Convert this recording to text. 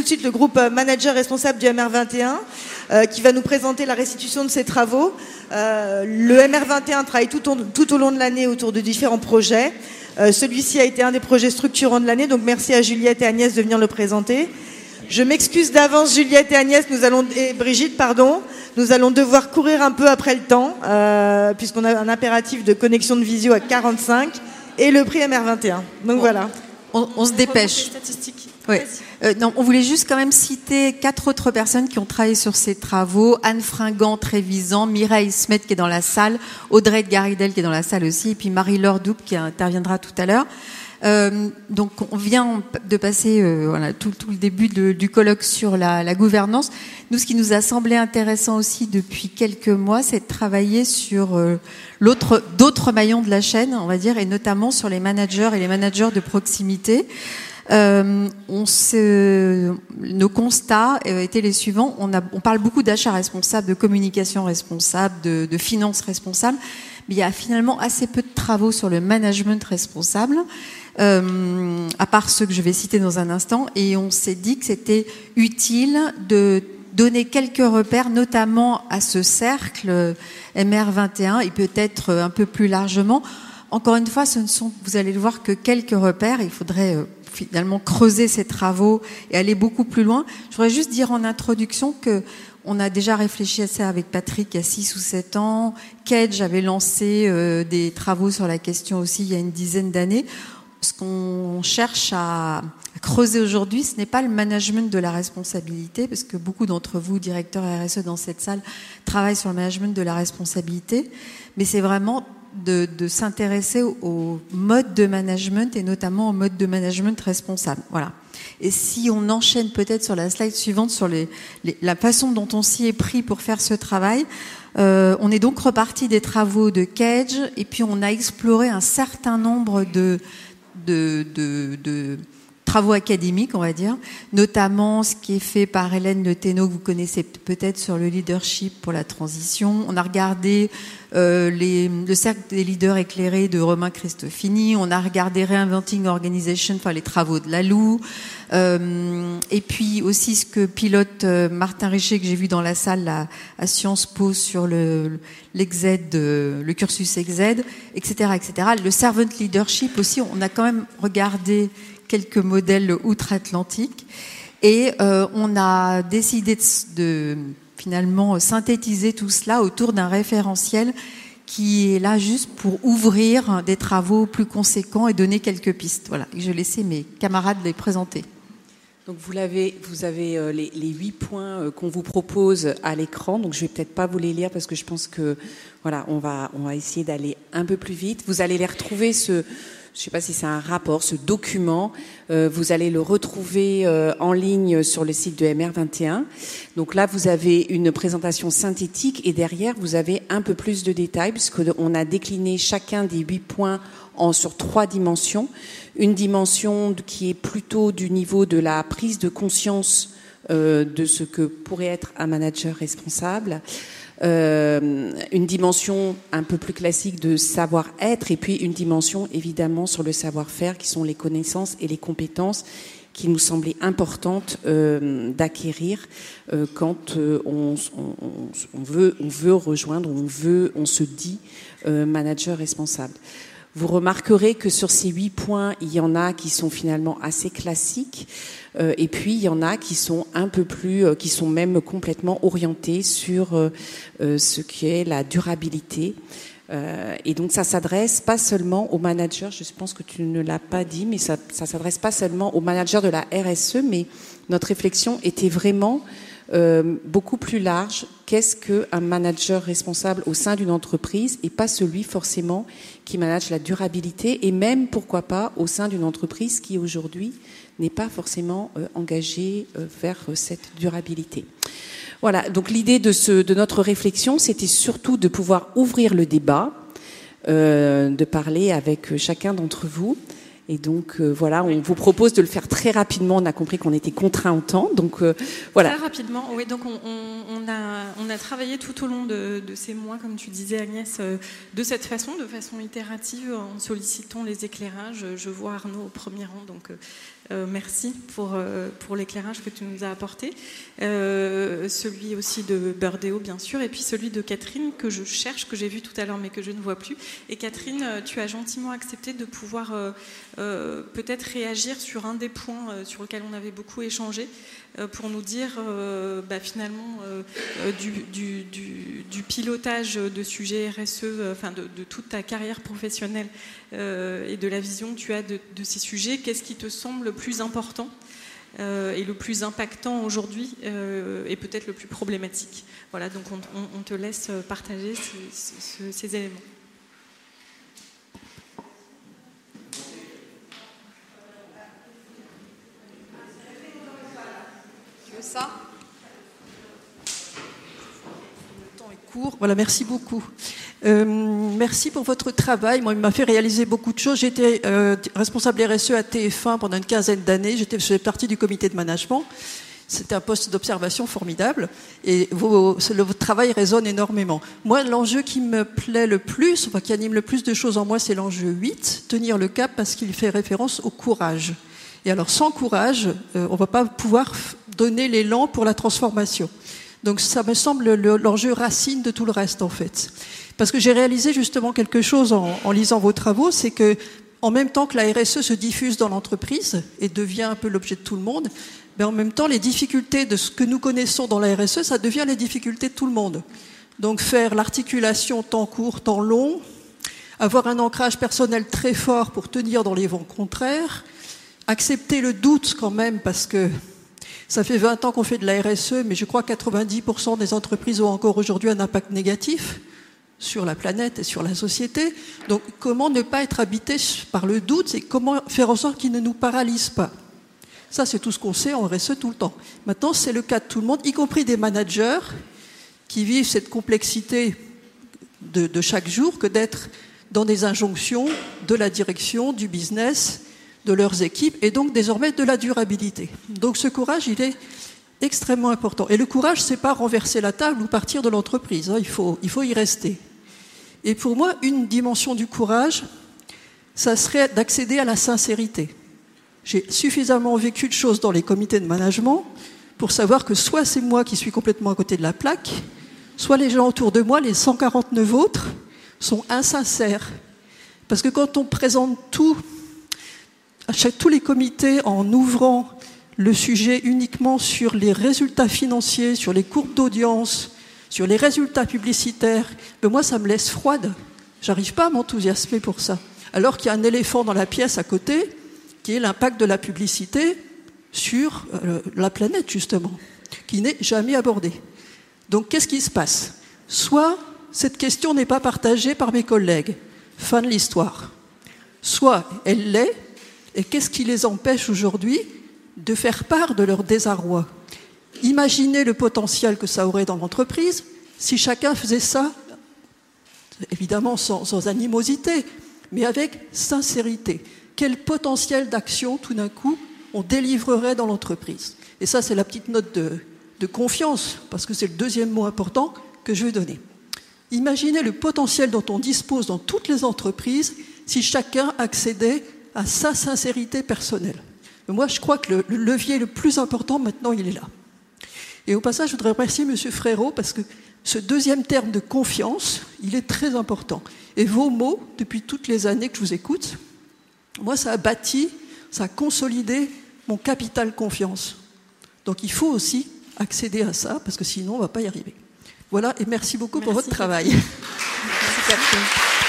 tout de suite le groupe manager responsable du MR21 qui va nous présenter la restitution de ses travaux. le MR21 travaille tout au, long de l'année autour de différents projets. Celui-ci a été un des projets structurants de l'année, donc merci à Juliette et Agnès de venir le présenter. Je m'excuse d'avance, Juliette et Agnès, nous allons et Brigitte, pardon, nous allons devoir courir un peu après le temps puisqu'on a un impératif de connexion de visio à 45 et le prix MR21. Donc voilà. On, se dépêche. Oui. Euh, non, on voulait juste quand même citer quatre autres personnes qui ont travaillé sur ces travaux. Anne Fringant, Trévisan, Mireille Smet qui est dans la salle, Audrey de Garidel qui est dans la salle aussi, et puis Marie-Laure Doupe qui interviendra tout à l'heure. Euh, donc on vient de passer euh, voilà, tout, tout, le début de, du colloque sur la, la, gouvernance. Nous, ce qui nous a semblé intéressant aussi depuis quelques mois, c'est de travailler sur euh, l'autre, d'autres maillons de la chaîne, on va dire, et notamment sur les managers et les managers de proximité. Euh, on se, nos constats étaient les suivants. On, a, on parle beaucoup d'achat responsable, de communication responsable, de, de finances responsables, mais il y a finalement assez peu de travaux sur le management responsable. Euh, à part ceux que je vais citer dans un instant, et on s'est dit que c'était utile de donner quelques repères, notamment à ce cercle MR21 et peut-être un peu plus largement. Encore une fois, ce ne sont, vous allez le voir, que quelques repères. Il faudrait euh, finalement creuser ces travaux et aller beaucoup plus loin. Je voudrais juste dire en introduction que on a déjà réfléchi à ça avec Patrick il y a 6 ou 7 ans. Kedge avait lancé euh, des travaux sur la question aussi il y a une dizaine d'années ce qu'on cherche à, creuser aujourd'hui, ce n'est pas le management de la responsabilité, parce que beaucoup d'entre vous, directeurs RSE dans cette salle, travaillent sur le management de la responsabilité, mais c'est vraiment de, s'intéresser au, mode de management et notamment au mode de management responsable. Voilà. Et si on enchaîne peut-être sur la slide suivante sur les, la façon dont on s'y est pris pour faire ce travail, euh, on est donc reparti des travaux de Cage et puis on a exploré un certain nombre de de, de, travaux académiques, on va dire, notamment ce qui est fait par Hélène Le Téno, que vous connaissez peut-être sur le leadership pour la transition. On a regardé euh, le cercle des leaders éclairés de Romain Christofini. On a regardé Reinventing Organization, enfin les travaux de Lalou. Euh, et puis aussi ce que pilote euh, Martin Richer, que j'ai vu dans la salle à, Sciences Po sur le, l'exed, le cursus exed, etc., etc. Le servant leadership aussi, on a quand même regardé quelques modèles outre-Atlantique et euh, on a décidé de, finalement synthétiser tout cela autour d'un référentiel qui est là juste pour ouvrir des travaux plus conséquents et donner quelques pistes. Voilà, je vais laisser mes camarades les présenter. Donc vous, l'avez, vous avez euh, les, huit points euh, qu'on vous propose à l'écran. Donc je vais peut-être pas vous les lire parce que je pense que voilà, on va on va essayer d'aller un peu plus vite. Vous allez les retrouver ce je ne sais pas si c'est un rapport, ce document, euh, vous allez le retrouver euh, en ligne sur le site de MR21. Donc là, vous avez une présentation synthétique et derrière, vous avez un peu plus de détails puisqu'on a décliné chacun des huit points en, sur trois dimensions. Une dimension qui est plutôt du niveau de la prise de conscience euh, de ce que pourrait être un manager responsable. Euh, une dimension un peu plus classique de savoir-être et puis une dimension évidemment sur le savoir-faire qui sont les connaissances et les compétences qui nous semblaient importantes euh, d'acquérir euh, quand euh, on, on, on, veut, on veut rejoindre, on veut, on se dit euh, manager responsable. Vous remarquerez que sur ces huit points, il y en a qui sont finalement assez classiques, euh, et puis il y en a qui sont un peu plus, euh, qui sont même complètement orientés sur euh, ce qui est la durabilité. et donc ça s'adresse pas seulement aux managers, je pense que tu ne l'as pas dit, mais ça, ça s'adresse pas seulement aux managers de la RSE, mais notre réflexion était vraiment euh, beaucoup plus large. Qu'est-ce qu'un manager responsable au sein d'une entreprise et pas celui forcément qui manage la durabilité et même, pourquoi pas, au sein d'une entreprise qui aujourd'hui n'est pas forcément euh, engagée euh, vers cette durabilité. Voilà, donc l'idée de, de notre réflexion, c'était surtout de pouvoir ouvrir le débat, de parler avec chacun d'entre vous Et donc voilà, on vous propose de le faire très rapidement. On a compris qu'on était contraint en temps, donc voilà. Très rapidement, oui. Donc on, a, travaillé tout au long de, ces mois, comme tu disais Agnès, de cette façon, de façon itérative, en sollicitant les éclairages. Je vois Arnaud au premier rang, donc euh, merci pour, euh, pour l'éclairage que tu nous as apporté. Euh, celui aussi de Burdeo, bien sûr, et puis celui de Catherine que je cherche, que j'ai vu tout à l'heure mais que je ne vois plus. Et Catherine, tu as gentiment accepté de pouvoir peut-être réagir sur un des points sur lesquels on avait beaucoup échangé. Euh, pour nous dire euh, bah, finalement euh, du, pilotage de sujets RSE, enfin de, toute ta carrière professionnelle et de la vision que tu as de, ces sujets, qu'est-ce qui te semble le plus important et le plus impactant aujourd'hui et peut-être le plus problématique? Voilà, donc on, te laisse partager ces éléments. ça Le temps est merci beaucoup. Euh, merci pour votre travail. Moi, il m'a fait réaliser beaucoup de choses. J'étais euh, responsable RSE à TF1 pendant une quinzaine d'années. J'étais partie du comité de management. C'était un poste d'observation formidable et votre travail résonne énormément. Moi, l'enjeu qui me plaît le plus, enfin, qui anime le plus de choses en moi, c'est l'enjeu 8, tenir le cap parce qu'il fait référence au courage. Et alors, sans courage, euh, on ne va pas pouvoir donner l'élan pour la transformation. Donc, ça me semble l'enjeu racine de tout le reste, en fait. Parce que j'ai réalisé justement quelque chose en, lisant vos travaux, c'est que en même temps que la RSE se diffuse dans l'entreprise et devient un peu l'objet de tout le monde, mais en même temps, les difficultés de ce que nous connaissons dans la RSE, ça devient les difficultés de tout le monde. Donc, faire l'articulation temps court, temps long, avoir un ancrage personnel très fort pour tenir dans les vents contraires, accepter le doute quand même, parce que ça fait 20 ans qu'on fait de la RSE, mais je crois que 90% des entreprises ont encore aujourd'hui un impact négatif sur la planète et sur la société. Donc comment ne pas être habité par le doute et comment faire en sorte qu'il ne nous paralyse pas? Ça, c'est tout ce qu'on sait en RSE tout le temps. Maintenant, c'est le cas de tout le monde, y compris des managers qui vivent cette complexité de, chaque jour que d'être dans des injonctions de la direction, du business de leurs équipes et donc désormais de la durabilité. Donc ce courage, il est extrêmement important. Et le courage, c'est pas renverser la table ou partir de l'entreprise. Hein. Il, faut, il faut y rester. Et pour moi, une dimension du courage, ça serait d'accéder à la sincérité. J'ai suffisamment vécu de choses dans les comités de management pour savoir que soit c'est moi qui suis complètement à côté de la plaque, soit les gens autour de moi, les 149 autres, sont insincères. Parce que quand on présente tout à tous les comités en ouvrant le sujet uniquement sur les résultats financiers, sur les courbes d'audience, sur les résultats publicitaires, ben moi ça me laisse froide. J'arrive pas à m'enthousiasmer pour ça. Alors qu'il y a un éléphant dans la pièce à côté, qui est l'impact de la publicité sur euh, la planète justement, qui n'est jamais abordé. Donc qu'est-ce qui se passe? Soit cette question n'est pas partagée par mes collègues, fin de l'histoire. Soit elle l'est, et qu'est-ce qui les empêche aujourd'hui de faire part de leur désarroi? Imaginez le potentiel que ça aurait dans l'entreprise si chacun faisait ça, évidemment sans, animosité, mais avec sincérité. Quel potentiel d'action tout d'un coup on délivrerait dans l'entreprise? Et ça, c'est la petite note de, de confiance, parce que c'est le deuxième mot important que je vais donner. Imaginez le potentiel dont on dispose dans toutes les entreprises si chacun accédait à sa sincérité personnelle. moi, je crois que le, levier le plus important maintenant, il est là. Et au passage, je voudrais remercier M. Frérot parce que ce deuxième terme de confiance, il est très important. Et vos mots, depuis toutes les années que je vous écoute, moi, ça a bâti, ça a consolidé mon capital confiance. Donc il faut aussi accéder à ça, parce que sinon, on ne va pas y arriver. Voilà, et merci beaucoup pour votre travail. Merci, Catherine.